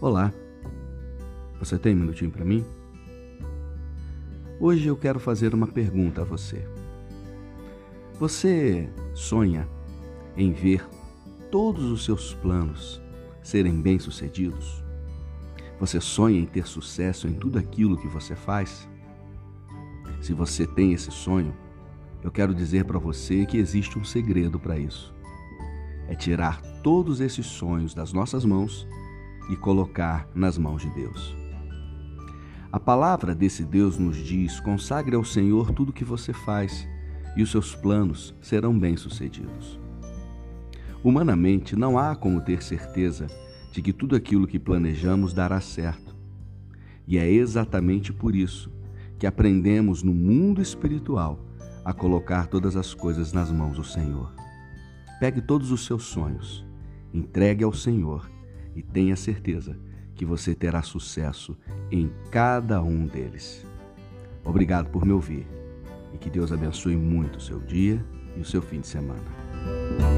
Olá, você tem um minutinho para mim? Hoje eu quero fazer uma pergunta a você. Você sonha em ver todos os seus planos serem bem-sucedidos? Você sonha em ter sucesso em tudo aquilo que você faz? Se você tem esse sonho, eu quero dizer para você que existe um segredo para isso. É tirar todos esses sonhos das nossas mãos e colocar nas mãos de Deus. A palavra desse Deus nos diz: consagre ao Senhor tudo o que você faz, e os seus planos serão bem-sucedidos. Humanamente, não há como ter certeza de que tudo aquilo que planejamos dará certo. E é exatamente por isso que aprendemos no mundo espiritual a colocar todas as coisas nas mãos do Senhor. Pegue todos os seus sonhos, entregue ao Senhor e tenha certeza que você terá sucesso em cada um deles. Obrigado por me ouvir e que Deus abençoe muito o seu dia e o seu fim de semana.